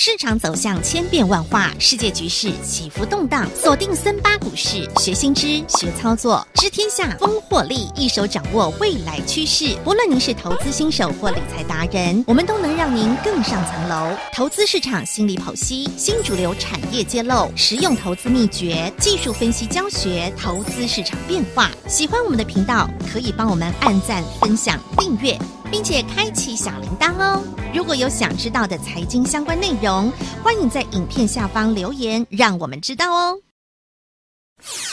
市场走向千变万化，世界局势起伏动荡，锁定森巴股市，学新知，学操作，知天下，风获利，一手掌握未来趋势。不论您是投资新手或理财达人，我们都能让您更上层楼。投资市场心理剖析，新主流产业揭露，实用投资秘诀，技术分析教学，投资市场变化。喜欢我们的频道，可以帮我们按赞、分享、订阅。并且开启小铃铛哦！如果有想知道的财经相关内容，欢迎在影片下方留言，让我们知道哦。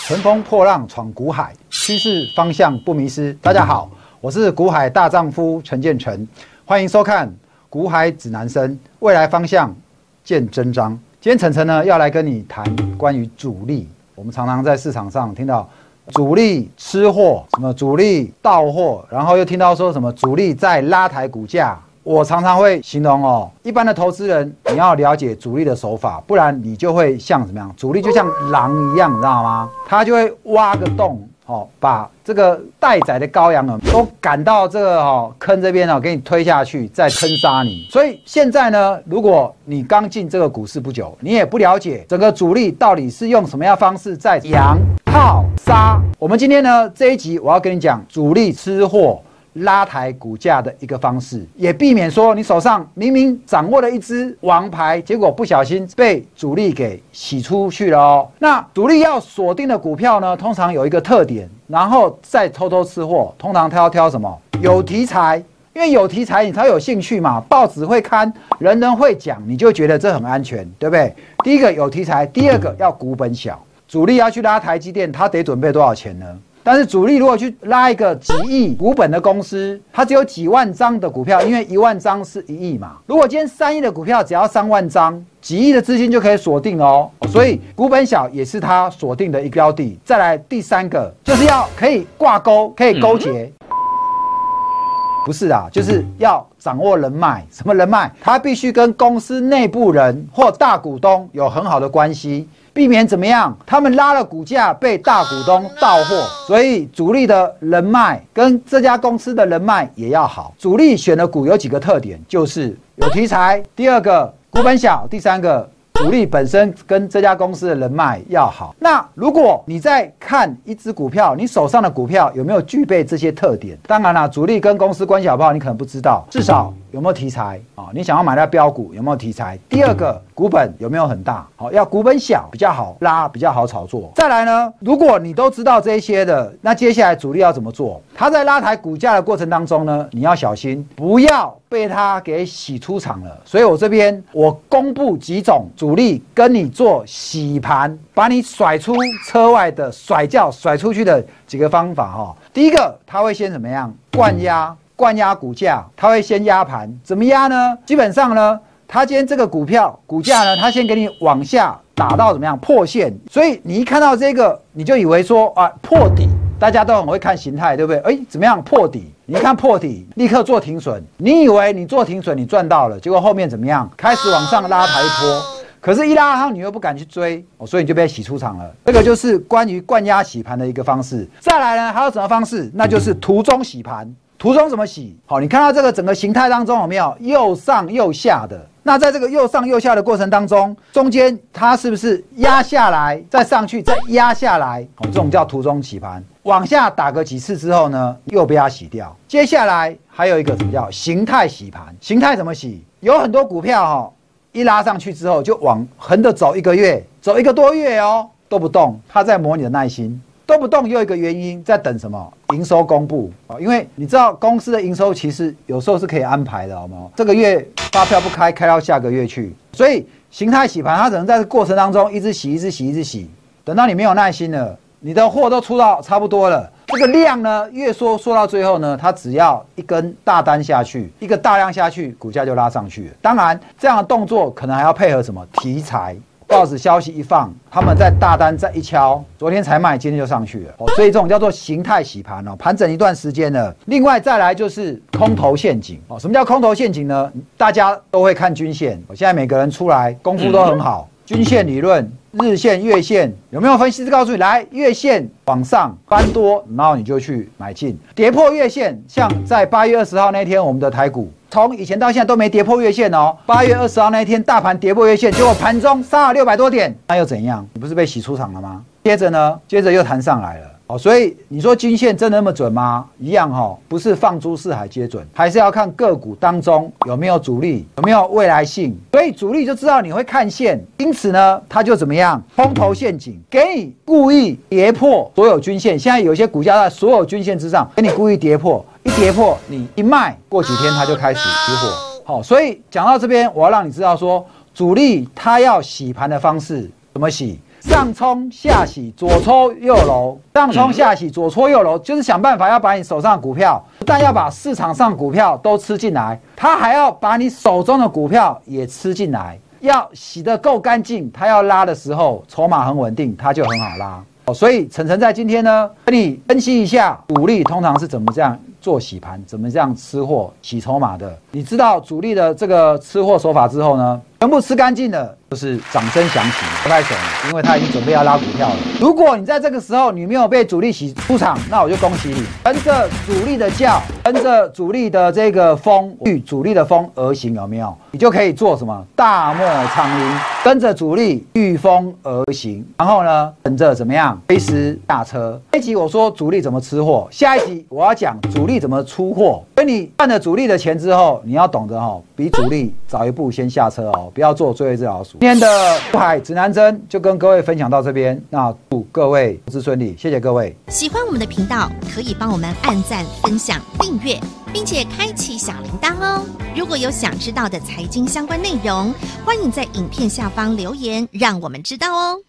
乘风破浪闯股海，趋势方向不迷失。大家好，我是股海大丈夫陈建成，欢迎收看《股海指南生》，未来方向见真章。今天晨晨呢要来跟你谈关于主力。我们常常在市场上听到。主力吃货，什么主力到货，然后又听到说什么主力在拉抬股价。我常常会形容哦，一般的投资人你要了解主力的手法，不然你就会像怎么样？主力就像狼一样，你知道吗？他就会挖个洞。哦，把这个待宰的羔羊啊，都赶到这个哦坑这边哦，给你推下去，再坑杀你。所以现在呢，如果你刚进这个股市不久，你也不了解整个主力到底是用什么样方式在养套杀。我们今天呢这一集，我要跟你讲主力吃货。拉抬股价的一个方式，也避免说你手上明明掌握了一支王牌，结果不小心被主力给洗出去了哦。那主力要锁定的股票呢，通常有一个特点，然后再偷偷吃货。通常他要挑什么？有题材，因为有题材你才有兴趣嘛。报纸会看，人人会讲，你就觉得这很安全，对不对？第一个有题材，第二个要股本小。主力要去拉台积电，他得准备多少钱呢？但是主力如果去拉一个几亿股本的公司，它只有几万张的股票，因为一万张是一亿嘛。如果今天三亿的股票只要三万张，几亿的资金就可以锁定哦。所以股本小也是它锁定的一个标的。再来第三个就是要可以挂钩，可以勾结，不是啊，就是要掌握人脉。什么人脉？他必须跟公司内部人或大股东有很好的关系。避免怎么样？他们拉了股价被大股东到货，所以主力的人脉跟这家公司的人脉也要好。主力选的股有几个特点，就是有题材，第二个股本小，第三个。主力本身跟这家公司的人脉要好。那如果你在看一只股票，你手上的股票有没有具备这些特点？当然了，主力跟公司关系好不好，你可能不知道。至少有没有题材啊？你想要买到标股有没有题材？第二个，股本有没有很大？好，要股本小比较好拉，比较好炒作。再来呢，如果你都知道这些的，那接下来主力要怎么做？他在拉抬股价的过程当中呢，你要小心，不要。被他给洗出场了，所以我这边我公布几种主力跟你做洗盘，把你甩出车外的甩掉甩出去的几个方法哈。第一个，他会先怎么样？灌压，灌压股价，它会先压盘，怎么压呢？基本上呢，它今天这个股票股价呢，它先给你往下打到怎么样破线，所以你一看到这个，你就以为说啊破底。大家都很会看形态，对不对？哎，怎么样破底？你看破底，立刻做停损。你以为你做停损，你赚到了，结果后面怎么样？开始往上拉抬一波，可是，一拉上你又不敢去追，哦所以你就被洗出场了。这个就是关于灌压洗盘的一个方式。再来呢，还有什么方式？那就是途中洗盘。途中怎么洗？好，你看到这个整个形态当中有没有右上右下的？那在这个右上右下的过程当中，中间它是不是压下来，再上去，再压下来？哦，这种叫途中洗盘。往下打个几次之后呢，又被它洗掉。接下来还有一个什么叫形态洗盘？形态怎么洗？有很多股票哈，一拉上去之后就往横的走一个月，走一个多月哦都不动，它在磨你的耐心。动不动又一个原因在等什么？营收公布啊？因为你知道公司的营收其实有时候是可以安排的，好吗？这个月发票不开，开到下个月去。所以形态洗盘，它只能在这过程当中一直洗，一直洗，一直洗。等到你没有耐心了，你的货都出到差不多了，这个量呢越缩缩到最后呢，它只要一根大单下去，一个大量下去，股价就拉上去了。当然，这样的动作可能还要配合什么题材？报纸消息一放，他们在大单再一敲，昨天才卖，今天就上去了。所以这种叫做形态洗盘哦，盘整一段时间了。另外再来就是空头陷阱哦。什么叫空头陷阱呢？大家都会看均线，我现在每个人出来功夫都很好，均线理论、日线、月线有没有分析师告诉你？来，月线往上翻多，然后你就去买进，跌破月线，像在八月二十号那天，我们的台股。从以前到现在都没跌破月线哦。八月二十号那一天，大盘跌破月线，结果盘中杀了六百多点，那又怎样？你不是被洗出场了吗？接着呢，接着又弹上来了。哦，所以你说均线真的那么准吗？一样哈，不是放诸四海皆准，还是要看个股当中有没有主力，有没有未来性。所以主力就知道你会看线，因此呢，他就怎么样，空头陷阱，给你故意跌破所有均线。现在有些股价在所有均线之上，给你故意跌破，一跌破你一卖，过几天它就开始起火。好，所以讲到这边，我要让你知道说，主力他要洗盘的方式怎么洗。上冲下洗，左搓右揉，上冲下洗，左搓右揉，就是想办法要把你手上的股票，不但要把市场上股票都吃进来，他还要把你手中的股票也吃进来，要洗得够干净，他要拉的时候筹码很稳定，他就很好拉。哦，所以晨晨在今天呢，跟你分析一下主力通常是怎么这样做洗盘，怎么这样吃货洗筹码的。你知道主力的这个吃货手法之后呢，全部吃干净了。就是掌声响起，拍拍手，因为他已经准备要拉股票了。如果你在这个时候你没有被主力洗出场，那我就恭喜你，跟着主力的叫，跟着主力的这个风，遇主力的风而行，有没有？你就可以做什么？大漠苍鹰，跟着主力御风而行。然后呢，等着怎么样？飞时下车。这一集我说主力怎么吃货，下一集我要讲主力怎么出货。跟你赚了主力的钱之后，你要懂得哈，比主力早一步先下车哦，不要做最后一只老鼠。今天的海指南针就跟各位分享到这边，那祝各位投资顺利，谢谢各位。喜欢我们的频道，可以帮我们按赞、分享、订阅，并且开启小铃铛哦。如果有想知道的财经相关内容，欢迎在影片下方留言，让我们知道哦。